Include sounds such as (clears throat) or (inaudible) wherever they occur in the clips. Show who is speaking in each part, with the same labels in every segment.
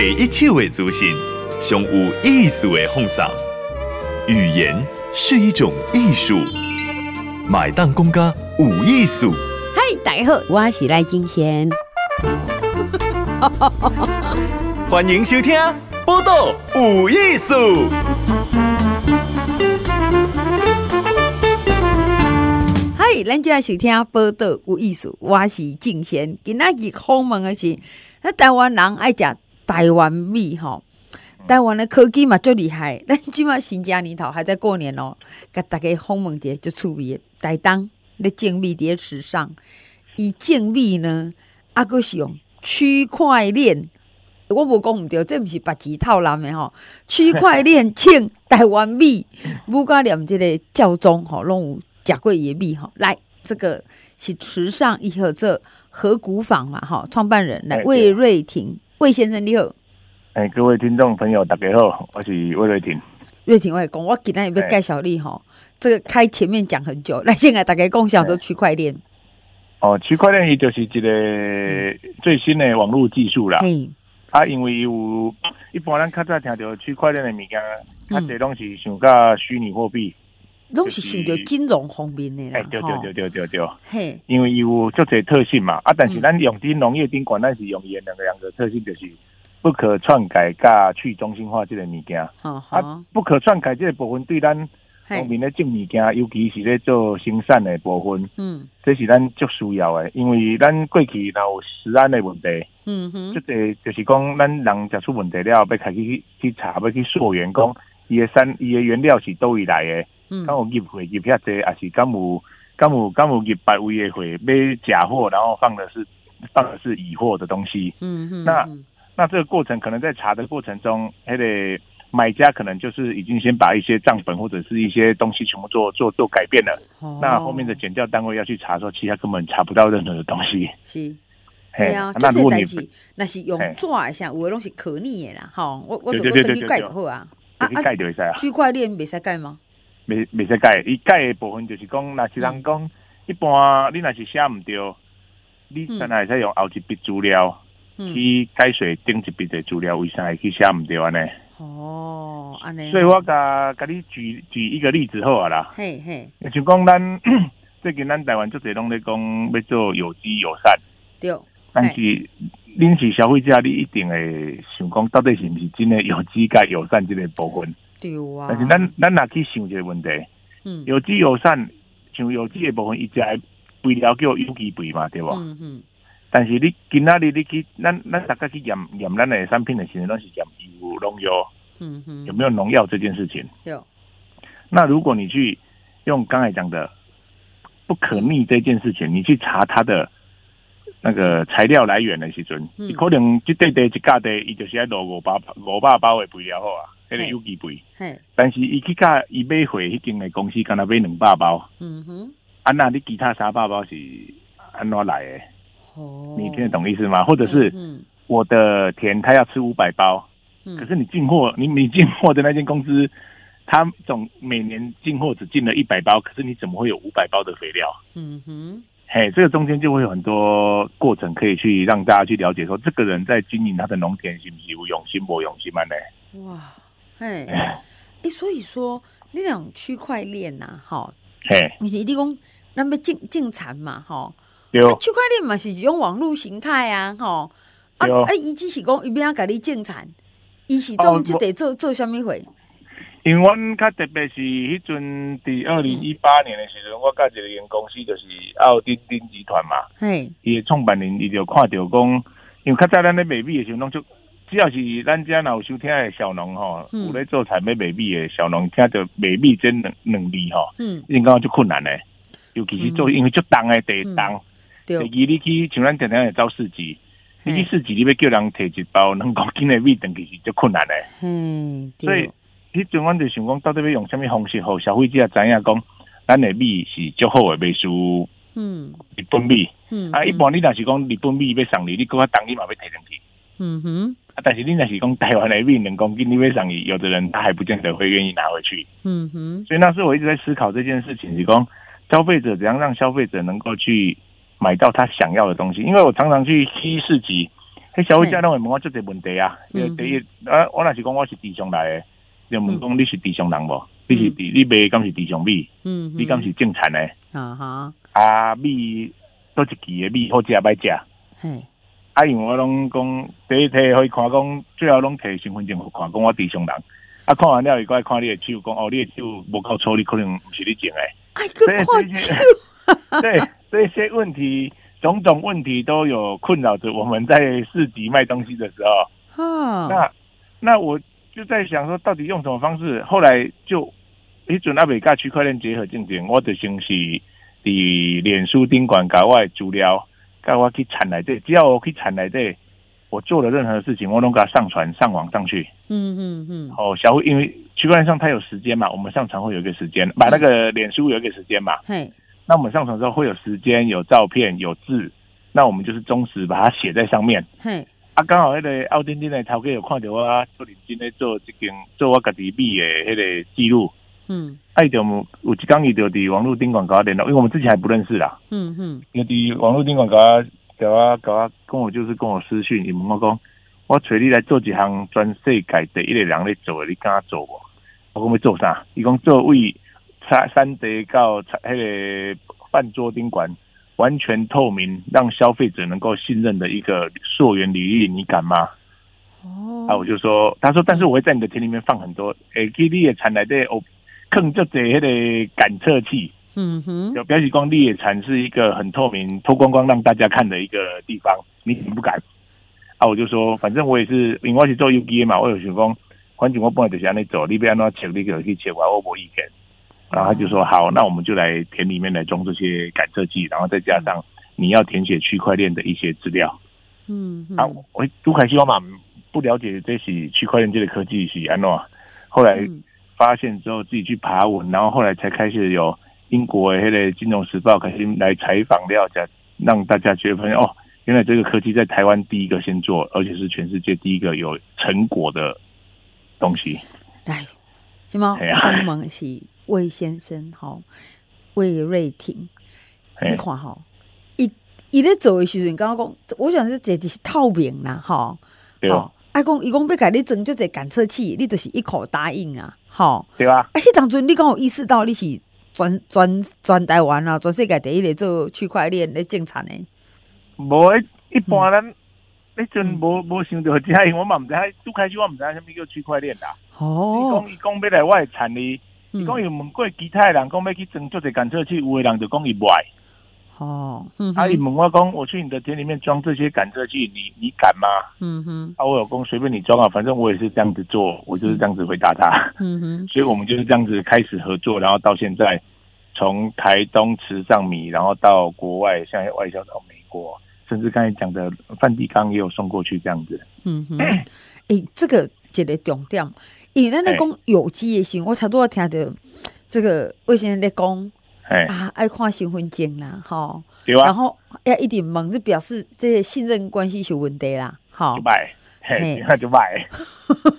Speaker 1: 第一手的资讯，上有意思的放送。语言是一种艺术，买单公家有艺术。
Speaker 2: 嗨，大家好，我是赖金贤。
Speaker 1: 欢迎收听《报道有艺术》。
Speaker 2: 嗨，咱就要收听《报道有艺术》，我是金贤。今仔日访问的是，那台湾人爱食台湾米吼，台湾的科技嘛最厉害。(laughs) 咱即满新疆年头还在过年哦，甲大家访问者就趣味。台东咧种米伫时尚，伊种米呢，啊，阁是用区块链。我无讲毋对，这毋是白纸套蓝的吼。(laughs) 区块链种台湾米，不过连即个教宗吼拢有食过伊米吼。来，这个是池上伊号这禾谷坊嘛吼，创办人来魏瑞廷，魏先生你好。
Speaker 3: 哎，各位听众朋友大家好，我是魏瑞婷。
Speaker 2: 瑞婷，我来讲，我今天要介绍你吼，这个开前面讲很久，来现在大家共享都区块链。
Speaker 3: 哦，区块链伊就是一个最新的网络技术啦。嗯啊，因为有一般咱较早听到区块链的物件，它这拢是想到虚拟货币，
Speaker 2: 拢是想到金融方面的。
Speaker 3: 哎，对对对对对对。嘿，因为有足侪特性嘛，啊，但是咱用在农业顶管，咱是用伊两个两个特性，就是不可篡改、加去中心化这个物件。啊，不可篡改这个部分对咱。农民咧种物件，尤其是咧做生产的部分，嗯，这是咱足需要的，因为咱过去若有食安的问题，嗯哼，即个就是讲咱人食出问题了，要开始去查，要去溯源，讲伊的产伊的原料是叨位来的，嗯，敢有入会入遐济，还是敢有敢有敢有入别位的会买假货，然后放的是放的是乙货的东西，嗯嗯，那那这个过程可能在查的过程中，还得。买家可能就是已经先把一些账本或者是一些东西全部做做做改变了，哦、那后面的检调单位要去查的时候，其他根本查不到任何的东西。是，
Speaker 2: 对啊，那如果你那是用纸像有的东西可逆的啦，哈，我我都都等于改好啊，啊啊，改就会使啊。区块链没使盖吗？
Speaker 3: 没没使改，伊改诶部分就是讲，若是人讲，一般你若是写毋对，你现在在用后一笔资料去改水顶一笔的资料，为啥会去写唔对呢？
Speaker 2: 哦，安尼，
Speaker 3: 所以我甲甲你举举一个例子好啊啦，嘿嘿，就讲咱 (clears throat) 最近咱台湾足侪拢咧讲要做有机友善，对，但是恁是消费者，你一定会想讲到底是毋是真诶有机甲友善即个部分，对啊，但是咱咱若去想一个问题，嗯，有机友善像有机的部分，伊只肥料叫有机肥嘛，对吧？嗯嗯。但是你今仔日你去，咱咱大家去验验咱的产品的时候，都是验有农药，嗯哼，有没有农药这件事情？有。那如果你去用刚才讲的不可逆这件事情，你去查它的那个材料来源的时阵，嗯可能一袋袋一架袋，伊就是爱落五百五百包的肥料好啊，迄个有机肥。但是伊去甲伊买回迄间的公司，干那买两百包。嗯哼。啊，那你其他三百包是安怎来的？哦，你听得懂意思吗？或者是我的田，他要吃五百包，嗯、可是你进货，你你进货的那间公司，他总每年进货只进了一百包，可是你怎么会有五百包的肥料？嗯哼，嘿，这个中间就会有很多过程可以去让大家去了解，说这个人在经营他的农田，是不是有用心不用心嘛？呢？哇，嘿，哎、
Speaker 2: 欸，所以说那种区块链呐，哈，嘿，你你提供那么进进产嘛，哈。区块链嘛是一种网络形态啊，吼啊啊！伊只是讲伊边啊，甲你进产，伊是总即得做做虾米会？
Speaker 3: 因为阮较特别是迄阵伫二零一八年的时阵，我甲一个员公司就是奥丁丁集团嘛，嘿，伊的创办人伊就看着讲，因为较早咱咧卖米的时候，拢就只要是咱家若有收听的小农吼，有咧做产品卖米的小农，听着卖米这两两字吼，嗯，应该就困难嘞，尤其是做因为足重的地重。第二，你去像咱常常会走市集，你去市集你要叫人摕一包两公斤的米，等其实足困难嘞。嗯，所以迄阵阮就想讲，到底要用什么方式，互消费者知影讲，咱的米是足好的，米输。嗯，日本米。嗯，啊，一般你若是讲日本米要送你，你搁较重，你嘛要摕上去。嗯哼。啊，但是你若是讲台湾的米两公斤，你要送你，有的人他还不见得会愿意拿回去。嗯哼。所以那时候我一直在思考这件事情，是讲消费者怎样让消费者能够去。买到他想要的东西，因为我常常去西市集，迄消费者拢会问我这个问题啊。第一，啊，我若是讲我是地上来的，就问讲你是地上人无？你是地，你卖敢是地上米？嗯，你敢是正产的？啊哈，啊米多一期的米好食歹食？嘿，啊因为我拢讲第一题可以看讲，最后拢摕身份证互看讲我地上人。啊，看完了伊过来看你的手，讲哦，你的手无够粗，你可能不是你种的。
Speaker 2: 哎，个看手。
Speaker 3: 对，这些问题。种种问题都有困扰着我们在市集卖东西的时候，啊，那那我就在想说，到底用什么方式？后来就一准阿美甲区块链结合进行，我的形式的脸书顶管搞外资料，搞我去产来这，只要我去产来这，我做了任何事情，我都给它上传上网上去。嗯嗯嗯。哦，小慧，因为区块链上它有时间嘛，我们上传会有一个时间，把那个脸书有一个时间嘛。嘿。那我们上传之后会有时间、有照片、有字，那我们就是忠实把它写在上面。嘿，啊，刚好那个奥丁丁的头家有看到我做认真的做这件做我家己米的迄个记录。嗯，哎，就有一刚一条的网络宾馆搞我联络，因为我们之前还不认识啦。嗯嗯，因为的网络宾馆搞我搞我搞我跟我就是跟我私讯，你问我讲，我找你来做一项全世界第一个人咧做的，你敢做无？我讲要做啥？伊讲做位。三三德告那个饭桌宾馆完全透明，让消费者能够信任的一个溯源履历，你敢吗？哦，啊，我就说，他说，但是我会在你的田里面放很多，诶，给你也产来的哦，坑就这迄个感测器，嗯哼，就表示光你也产是一个很透明、脱光光让大家看的一个地方，你敢不敢？啊，我就说，反正我也是，因为我是做 U G A 嘛，我有想讲，反正我本来就是安尼做，你不要那切，你可以切我，我无意见。然后他就说好，那我们就来田里面来装这些感测器，然后再加上你要填写区块链的一些资料。嗯，啊，我都开始我嘛不了解这些区块链这个科技是安诺，后来发现之后自己去爬文，然后后来才开始有英国的那个金融时报开始来采访了解，让大家觉得哦，原来这个科技在台湾第一个先做，而且是全世界第一个有成果的东西。
Speaker 2: 来，什么？鸿蒙是。魏先生，哈，魏瑞婷，你看哈，伊伊咧做的时阵，刚刚讲，我想是这是透明啦，哈，好，爱讲伊讲要给你装就这感测器，你就是一口答应啊，哈，
Speaker 3: 对吧？
Speaker 2: 哎，迄当阵你讲有意识到你是全全全台湾啊，全世界第一个做区块链咧种产的，
Speaker 3: 无，一般咱迄阵无无想到这，我嘛毋知，(laughs) 拄开始我毋知啥物叫区块链啦，哦，伊讲伊讲要来我产哩。伊讲伊问过其他人，讲要去装做这感测器，有的人就讲伊无爱。哦，啊，伊问我讲，我去你的田里面装这些感测器，你你敢吗？嗯哼，啊，我有讲随便你装啊，反正我也是这样子做，我就是这样子回答他。嗯哼，(laughs) 所以我们就是这样子开始合作，然后到现在，从台东池上米，然后到国外，像外销到美国，甚至刚才讲的梵蒂冈也有送过去这样子。嗯哼，哎、
Speaker 2: 欸，这个一个重点。以咱咧讲有机的时候，我差不多听到这个魏先生咧讲，啊，爱看身份证啦，吼，然后要一点问，就表示这些信任关系是有问题啦，好，
Speaker 3: 就买，嘿，那就买。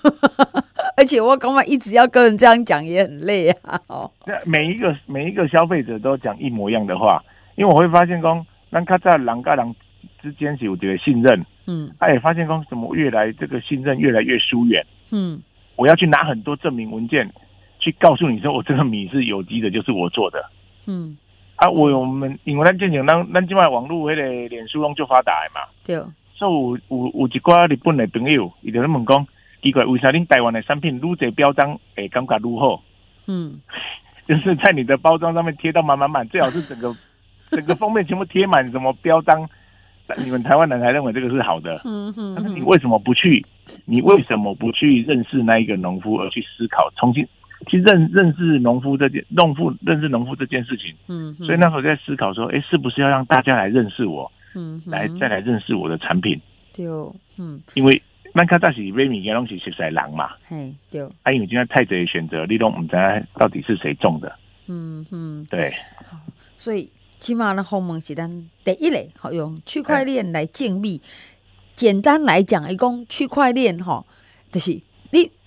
Speaker 3: (laughs)
Speaker 2: 而且我刚刚一直要跟人这样讲也很累啊，哦，
Speaker 3: 每一个每一个消费者都讲一模一样的话，因为我会发现讲，咱卡在人跟人之间是有这个信任，嗯，他也发现讲，怎么越来这个信任越来越疏远，嗯。我要去拿很多证明文件，去告诉你说我这个米是有机的，就是我做的。嗯，啊，我我们因为咱进行咱咱即卖网络迄个脸书拢就发达嘛。对。所以有有有一寡日本的朋友，伊就咧问讲，奇怪为啥恁台湾的产品愈侪标章会感觉愈好？嗯，(laughs) 就是在你的包装上面贴到满满满，最好是整个 (laughs) 整个封面全部贴满什么标章。你们台湾人还认为这个是好的，嗯哼，但是你为什么不去？你为什么不去认识那一个农夫，而去思考重新去认认识农夫这件农夫认识农夫这件事情？嗯，所以那时候在思考说，哎，是不是要让大家来认识我？嗯，来再来认识我的产品？对，嗯，因为曼卡大喜瑞米跟东西是在狼嘛，嘿，对，啊，因为今天太贼选择，你都不知道到底是谁种的？嗯哼，对，
Speaker 2: 所以。起码呢，鸿蒙是咱第一类，好用区块链来建立。简单来讲，一共区块链哈，就是你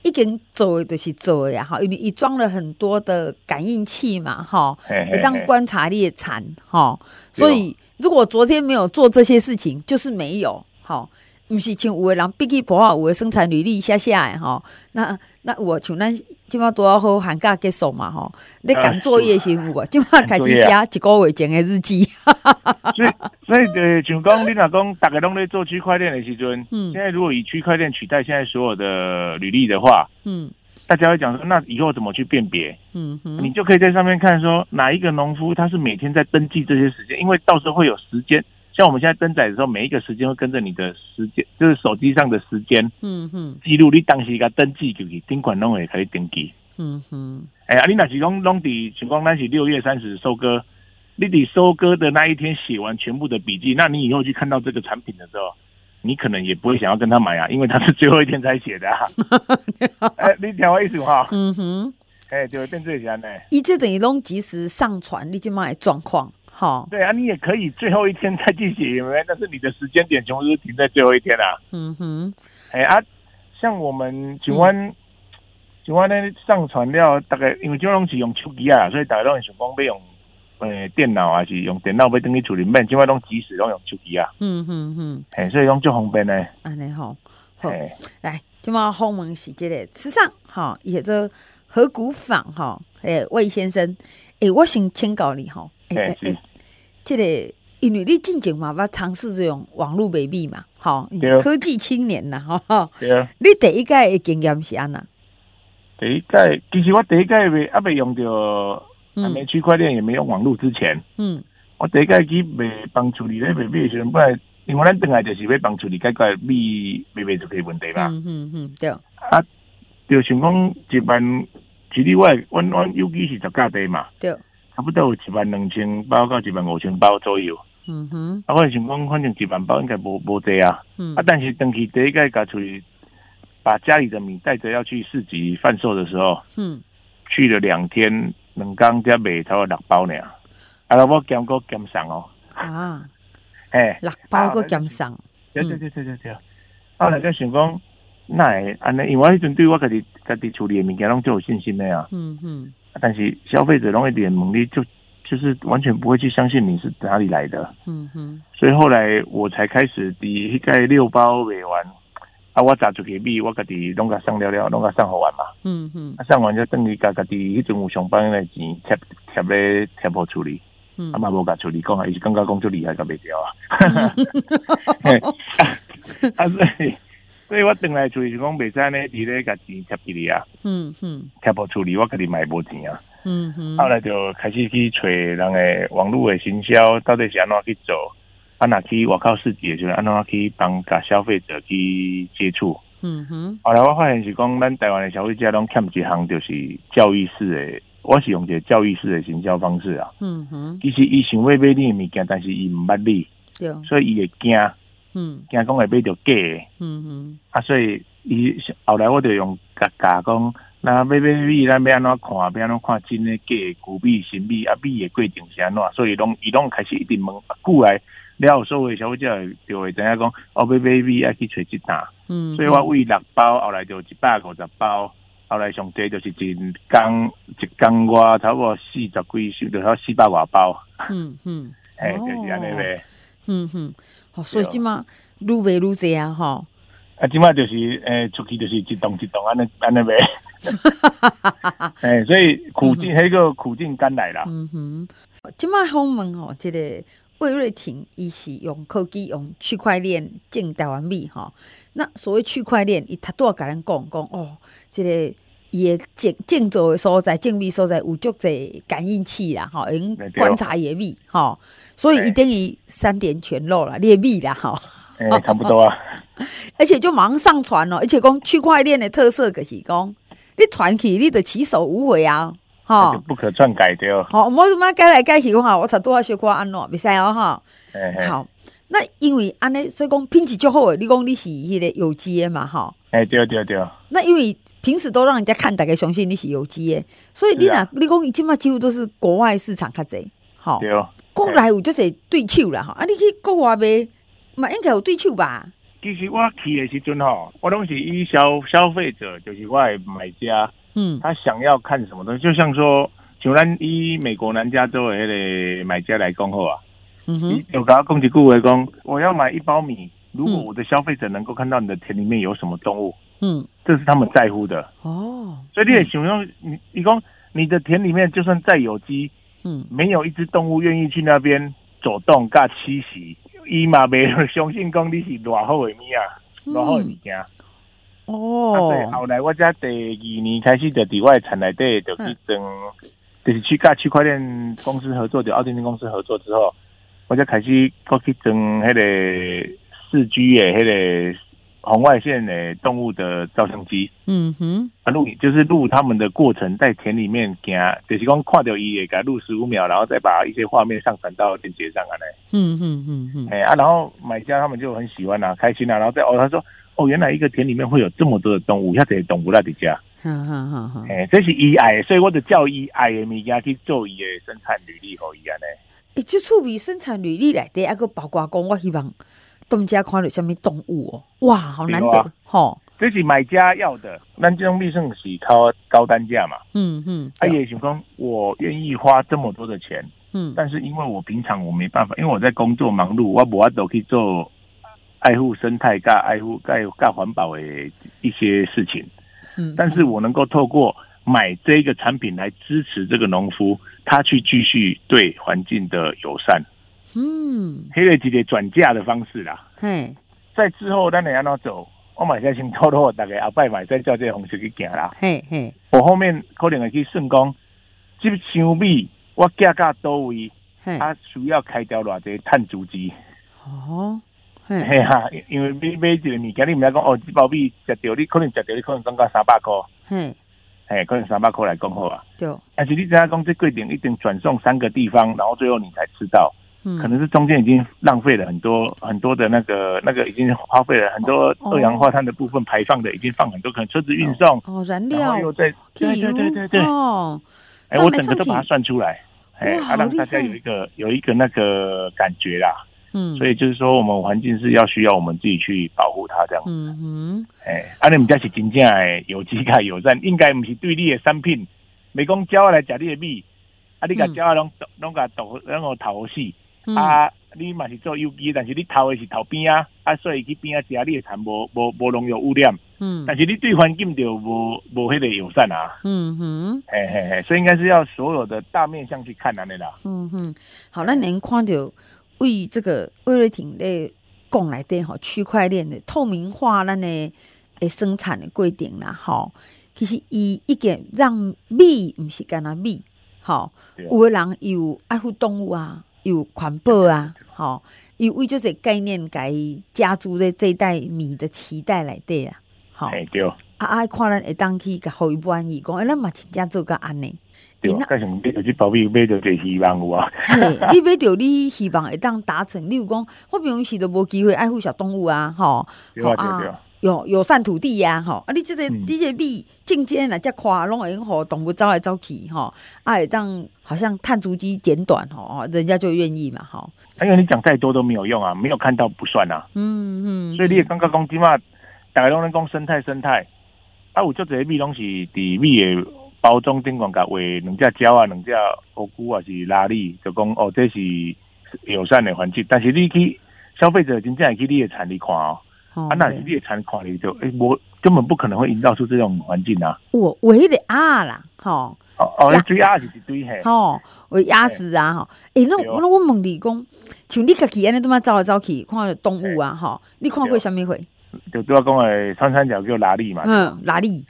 Speaker 2: 已经做的就是做呀，哈，因为你装了很多的感应器嘛，哈，你当观察猎蚕，哈，所以如果昨天没有做这些事情，就是没有，好，不是像有的人笔记簿啊，有的生产履历写写的吼。那那我像咱即马多好寒假结束嘛吼，你赶作业是有无？即马开始写一个月前的日记。(laughs)
Speaker 3: 所以所以呃，像讲你若讲大家拢在做区块链的时阵，嗯，现在如果以区块链取代现在所有的履历的话，嗯，大家会讲说，那以后怎么去辨别？嗯哼，你就可以在上面看说哪一个农夫他是每天在登记这些时间，因为到时候会有时间。像我们现在登载的时候，每一个时间会跟着你的时间，就是手机上的时间，嗯哼，记录你当时一个登记就是顶管拢会可以登记，嗯哼。哎呀，你那是讲拢底情况，那是六月三十收割，你得收割的那一天写完全部的笔记，那你以后去看到这个产品的时候，你可能也不会想要跟他买啊，因为他是最后一天才写的啊。(laughs) 哎、欸，你听我意思哈？嗯哼。哎、欸，就变这些呢。
Speaker 2: 一直等于拢及时上传你就买状况。好，
Speaker 3: 对啊，你也可以最后一天再进行，因为但是你的时间点全部停在最后一天啦、啊。嗯哼，哎、欸、啊，像我们请问，请问呢上传了大概因为这种是用手机啊，所以大家都很想讲要用呃电脑还是用电脑要等于处理面，今晚拢即时拢用手机啊。嗯哼哼，哎、欸，所以用就方便呢。
Speaker 2: 安尼好，好，欸、来，今晚后门是这个池上哈，也这合谷坊哈，哎，魏先生，哎、欸，我想请教你哈。哎、欸、(laughs) 个因为你进前嘛，要尝试这种网络卖米嘛，吼，科技青年呐，吼，对啊。(laughs) 你第一届的经验是安那？
Speaker 3: 第一届其实我第一届未，还未用着，还没区块链，也没用网络之前，嗯，我第一届去卖帮处理咧卖米的时候，本来因为咱本来就是要帮处理解决米卖卖出去问题嘛，嗯嗯嗯，对。啊，就想讲一万，其实我我我尤其是十家地嘛，对。差不多有一万两千包到一万五千包左右。嗯哼，啊，我想讲，反正一万包应该无无济啊。嗯，啊，但是当其第一个搞出去，把家里的米带着要去市集贩售的时候，嗯，去了两天，两工才卖差不多六包呢。啊，我减过减上哦。啊，(laughs) 哎，
Speaker 2: 六包个减上。
Speaker 3: 对对对对对对。后来就想讲，那安尼，因为我迄阵对我家己家己处理的物件拢最有信心的啊。嗯哼。但是消费者容易点猛力，就就是完全不会去相信你是哪里来的。嗯哼。所以后来我才开始第一个六包卖完，啊，我砸出去米，我家己拢个上了了，拢个上好玩嘛。嗯哼。啊，上完就等于家家己迄阵有上班的钱贴贴咧贴铺处理。嗯。啊嘛无甲处理，讲啊，伊是感觉讲就厉害，甲袂掉啊。啊，所以。所以我等来就是讲，袂使呢，伫咧甲钱贴起嚟啊。嗯嗯，贴不处理，我肯定买无钱啊。嗯哼。后来就开始去找人诶网络诶行销，到底是安怎去做？啊，哪去外口市集，就是安怎去帮甲消费者去接触。嗯哼。后来我发现是讲，咱台湾诶消费者拢欠一项，就是教育式诶。我是用一个教育式诶行销方式啊。嗯哼。其实伊想要买你诶物件，但是伊毋捌你。对。所以伊会惊。嗯，惊讲会买着假的，嗯嗯，啊，所以伊后来我就用甲甲讲，那买买米，咱要安怎看，要安怎看真的假的，古米、新米，啊，米的过程是安怎，所以拢伊拢开始一直问，过来了，所有消费者就会知影讲，哦，买买米爱去找一单，嗯，所以我为六包，后来就一百五十包，后来上低就是一工一工我差不多四十几箱，就要四百外包，嗯嗯，(laughs) 哎、欸，就是安尼呗，嗯哼。
Speaker 2: 哦，所以即嘛愈卖愈济啊，吼！
Speaker 3: 啊，即嘛就是诶、欸，出去就是一栋一栋安尼安尼卖。诶、欸，所以苦尽迄个苦尽甘来啦。嗯哼，即嘛访问吼，即个魏瑞婷，伊是用科技用区块链种台湾米吼。那所谓区块链，伊他都要甲咱讲讲哦，即、这个。伊个建建造的所在，精密所在有足侪感应器啦，吼，用观察伊米，吼，所以伊等于三点全漏了，列米啦，吼，诶，差不多啊。(laughs) 而且就马上上传了，而且讲区块链的特色就是讲，你传起你的起手无回啊，吼，不可篡改掉。好，我怎么改来改去哈？我才多少小可安诺，袂使哦，哈。好，那因为安尼，所以讲品质就好诶。你讲你是迄个有机的嘛，哈。诶，对对对。那因为。平时都让人家看，大概相信你是有机的，所以你啊，你讲起码几乎都是国外市场较济，好，国内有就是对手啦，哈，啊，你去国外卖，嘛应该有对手吧？其实我去的时阵吼，我拢是以消消费者，就是我的买家，嗯，他想要看什么东西，就像说，像咱以美国南加州的迄个买家来讲好啊，嗯哼，有甲我讲一句话讲，我要买一包米。如果我的消费者能够看到你的田里面有什么动物，嗯，这是他们在乎的哦。所以你也形容你，你说你的田里面就算再有机，嗯，没有一只动物愿意去那边走动、噶栖息，伊嘛没相信讲你是偌好的物啊，偌好的物件。哦。对，后来我在第二年开始就伫我的田内底就去种，就是去跟区块链公司合作，就奥丁丁公司合作之后，我就开始过去装迄个。四 G 诶，迄个红外线诶，动物的照相机，嗯哼，啊录就是录他们的过程，在田里面行，就是讲看到伊诶给他录十五秒，然后再把一些画面上传到链接上来。嗯哼嗯哼，哎啊，然后买家他们就很喜欢啊，开心啊，然后再哦，他说哦，原来一个田里面会有这么多的动物，遐这些动物在底下，嗯哼哼哼，哎，这是伊爱，所以我就叫伊爱的物件去做伊的生产履历，可以安尼。诶，
Speaker 2: 就处理生产履历来的，一个包括讲，我希望。东家看到什么动物哦？哇，好难得哈！
Speaker 3: 这是买家要的，咱这种必胜是靠高单价嘛。嗯嗯，他也想说，我愿意花这么多的钱，嗯，但是因为我平常我没办法，因为我在工作忙碌，我无法度去做爱护生态、加爱护、加加环保的一些事情。嗯，但是我能够透过买这个产品来支持这个农夫，他去继续对环境的友善。嗯，迄个一个转嫁的方式啦。嘿，在之后咱会安怎走？我买下先偷偷大概后摆买再照这个方式去行啦。嘿嘿，我后面可能会去算讲，这箱米我价格到位，它需要开掉偌济碳足迹。哦，嘿哈，因为买买一个物件，你唔要讲哦，这包米食掉，你可能食掉，你可能涨到三百块。嘿，嘿，可能三百块来讲好啊。对，但是你只要讲这规定一定转送三个地方，然后最后你才知道。可能是中间已经浪费了很多很多的那个那个已经花费了很多二氧化碳的部分排放的已经放很多，可能车子运送
Speaker 2: 哦燃料
Speaker 3: 又在对对对对对。哦，哎我整个都把它算出来，哎啊让大家有一个有一个那个感觉啦，嗯，所以就是说我们环境是要需要我们自己去保护它这样子，嗯哼，哎，啊你们家是真正的有机加友善，应该不是对你的产品，没讲叫我来吃你的米，啊你个叫我拢拢个倒然后头死。嗯、啊，你嘛是做有机，但是你头的是头边啊，啊，所以去边啊食你的产无无无农药污染。嗯，但是你对环境就无无迄个友善啊。嗯哼，嘿嘿嘿，所以应该是要所有的大面向去看安尼啦。
Speaker 2: 嗯哼，好，那您看到为这个威瑞婷的讲来的吼，区块链的透明化，咱的诶生产的规定啦，吼，其实伊一个让米毋是干那米，吼，有的人有爱护动物啊。有环保啊，吼，有为这些概念，该加注在这一袋米的期待来对啊，好，对，啊啊，看咱会当去个后一半义工，哎，咱嘛真正做个安尼，
Speaker 3: 对，加上买着去保庇，买着这希望有啊，
Speaker 2: 你买着你希望会当达成，例如讲，我平时都无机会爱护小动物啊，吼，对啊，对啊。有友善土地呀，吼！啊，你这个你这米进阶来，这夸拢会用好动物走来走去，吼！啊，当好像碳足迹减短，吼，人家就愿意嘛，吼。
Speaker 3: 因为你讲再多都没有用啊，没有看到不算啊。嗯嗯。所以你也刚刚讲起码，大家拢在讲生态生态，啊，有这些米拢是伫米的包装顶管甲为两只鸟啊，两只乌龟啊，是拉力，就讲哦，这是友善的环境。但是你去消费者真正会去你的产地看哦。啊，那你也才看了就，诶，我根本不可能会营造出这种环境啊！
Speaker 2: 我我迄个鸭啦，吼，
Speaker 3: 哦哦，追鸭是一堆嘿，
Speaker 2: 吼，我鸭子啊，吼，哎，那那我问你讲，像你家己安尼都嘛走来走去，看到动物啊，吼，你看过什么会？
Speaker 3: 就对我讲诶穿山甲叫拉力嘛，
Speaker 2: 嗯，拉力，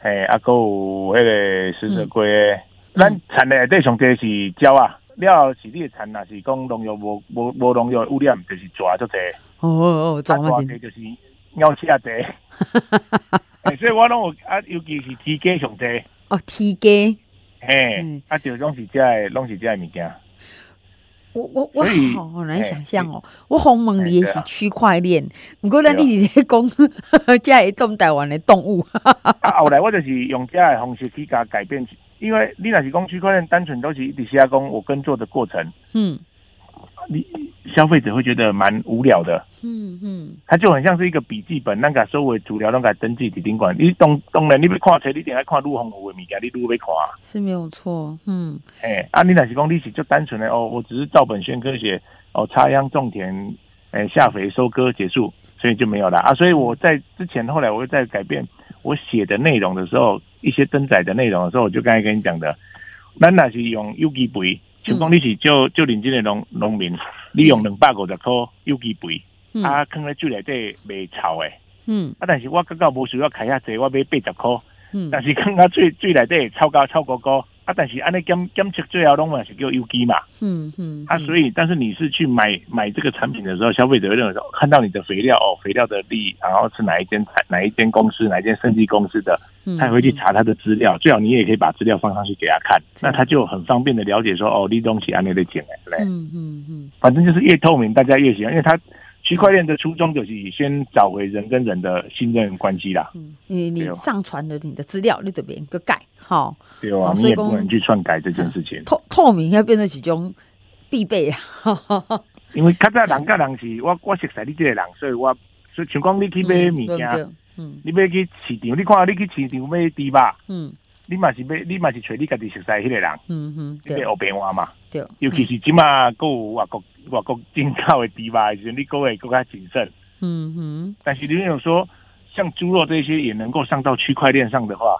Speaker 3: 嘿，啊，还有迄个食蛇龟，咱产的对上这是鸟啊，了是你的产啊，是讲农药无无无农药污染，就是抓就这。哦哦哦，抓嘛就是鸟鼠啊，这，所以我拢有啊，尤其是铁鸡上多。
Speaker 2: 哦，铁鸡，
Speaker 3: 嘿，啊，就拢是这的，拢是这的物件。
Speaker 2: 我我我好好难想象哦，我鸿蒙里也是区块链，不过咱一直在讲这一动台湾的动物。
Speaker 3: 啊，后来我就是用这的方式去甲改变，因为你若是讲区块链，单纯都是一直写讲我耕作的过程。嗯。你消费者会觉得蛮无聊的，嗯嗯，它就很像是一个笔记本，那个收尾主料那个登记的宾馆。你当当然你要看车，你一定要看陆丰湖的物件，你都要看，
Speaker 2: 是没有错，嗯，
Speaker 3: 哎，啊，你那是讲你是就单纯的哦，我只是照本宣科写，哦，插秧种田，哎，下肥收割结束，所以就没有了啊。所以我在之前后来我会在改变我写的内容的时候，一些登载的内容的时候，我就刚才跟你讲的，那那是用有机肥，像讲你是就就邻近的农农民，你用两百五十块有机肥，啊，放咧水里底袂臭诶。嗯，啊，但是我感觉无需要开遐济，我买八十块。嗯，但是放在水水里底臭高臭高高。啊，但是安尼检检测最后拢嘛是叫有机嘛，嗯嗯，啊，所以但是你是去买买这个产品的时候，消费者会认为说，看到你的肥料哦，肥料的粒，然后是哪一间产哪一间公司哪一间生技公司的，他也会去查他的资料，最好你也可以把资料放上去给他看，那他就很方便的了解说，哦，利东西安尼的进来，嗯嗯嗯，反正就是越透明，大家越喜欢，因为他。区块链的初衷就是先找回人跟人的信任关系啦。嗯，你
Speaker 2: 你上传了你的资料，你得别人个改，好。
Speaker 3: 对啊，你也不能去篡改这件事情。
Speaker 2: 透透明要变成一种必备啊。(laughs)
Speaker 3: 因为较早人甲人是我我熟悉你这个人，所以我所以像讲你去买物件，嗯，你要去市场，你看你去市场买猪肉，嗯。你嘛是买，你嘛是找你家己熟悉迄个人，嗯哼，对，学变话嘛，对，尤其是即马购外国外国进口的猪肉时，你各位更加谨慎，嗯哼。但是你有说，像猪肉这些也能够上到区块链上的话，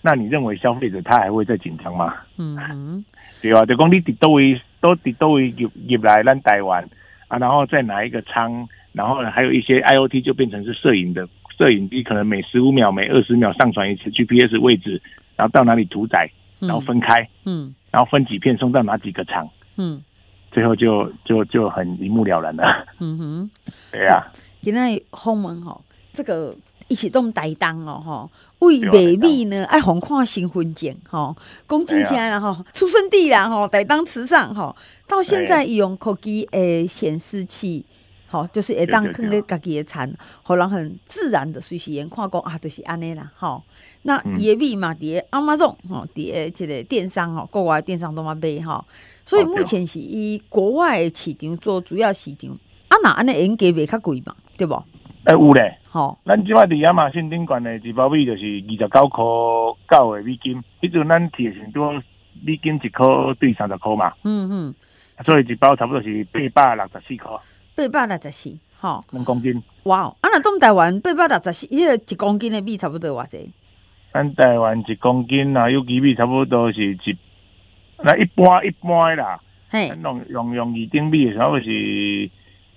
Speaker 3: 那你认为消费者他还会再紧张吗？嗯哼，对啊，就讲你伫倒位都伫倒位入入来咱台湾啊，然后再拿一个仓，然后呢，还有一些 IOT 就变成是摄影的摄影机，可能每十五秒、每二十秒上传一次 GPS 位置。然后到哪里屠宰，然后分开，嗯，嗯，然后分几片送到哪几个厂，嗯，最后就就就很一目了然了，嗯哼，对呀、啊。今天访问吼，这个一起动台当哦，哈，为美丽呢爱红看新婚检哈，公积金然后出生地然后台当池上哈，到现在用科技诶显示器。好，就是会当放咧家己的田，互人很自然的随时眼看讲啊，就是安尼啦。吼，那野米嘛，伫亚马逊，吼，伫即个电商，吼，国外电商都嘛买，吼，所以目前是以国外市场做主要市场。啊，若安尼应该卖较贵嘛，对无？诶、欸，有咧。好，咱即摆伫亚马逊顶悬的一包米就是二十九箍九诶美金，迄阵咱提成多美金一箍对三十箍嘛。嗯嗯，所以一包差不多是八百六十四块。八百六十四，吼，两公斤。哇哦，啊，那东台湾八百六十四，迄个一公斤的米差不多偌济？咱台湾一公斤啊，有机米差不多是一，那一般一般啦。嘿，用用用二丁米差不多是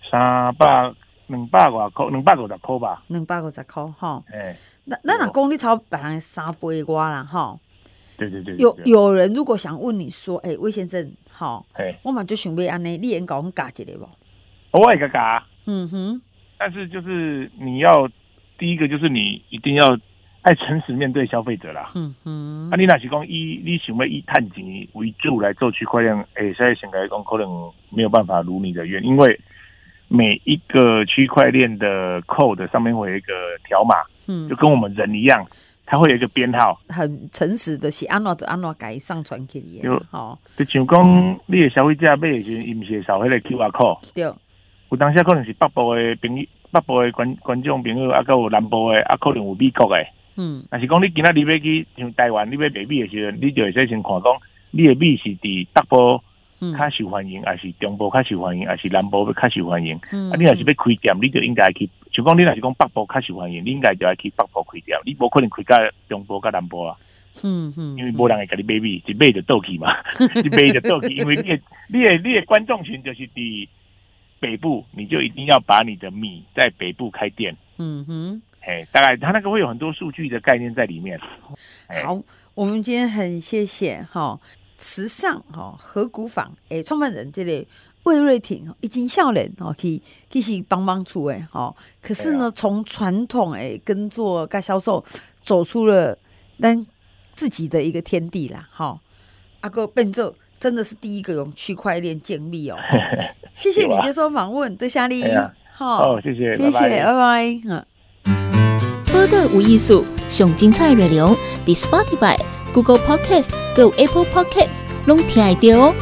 Speaker 3: 三百两百外箍，两百五十箍吧。两百五十箍，吼。哎，咱咱若讲你超别人三倍外啦，吼。对对对。有有人如果想问你说，哎，魏先生，好，我嘛就想要安尼，你能甲阮教一个无？我也嘎嘎，嗯哼，但是就是你要第一个就是你一定要爱诚实面对消费者啦，嗯哼，啊，你那是讲以你想要以探钱为主来做区块链，哎，现在想来讲可能没有办法如你的愿，因为每一个区块链的 code 上面会有一个条码，嗯，就跟我们人一样，它会有一个编号，很诚实的是按怎就按怎改上传给你，有好，就像讲你的消费者买的时候，伊唔是扫那个 QR code，对。有当时可能是北部的朋友，北部的观观众朋友，啊，还有南部的，啊，可能有美国的。嗯，但是讲你今仔日要去像台湾，你要卖米的时候，你就会先先看讲，你的米是伫北部较受欢迎，还是中部较受欢迎，还是南部较受欢迎？嗯，啊，你若是要开店，你就应该去，就讲你若是讲北部较受欢迎，你应该就要去北部开店，你无可能开到中部甲南部啊。嗯嗯，因为无人会甲你买米，一买就倒去嘛，(laughs) 一买就倒去，因为你的你的你的观众群就是伫。北部你就一定要把你的米在北部开店，嗯哼，哎，大概他那个会有很多数据的概念在里面。好，我们今天很谢谢哈慈尚哈合股坊诶创办人这里魏瑞婷已经笑脸哦，可以继续帮忙出诶哈。可是呢，从传统诶耕作跟销售走出了咱自己的一个天地啦，哈。阿哥变做真的是第一个用区块链建立哦。(laughs) 谢谢你接受访问，多谢你。好，谢谢，谢谢，拜拜。嗯，播客无艺术，上精彩内容，The Spotify、Google Podcast、Go Apple Podcasts，拢听得到哦。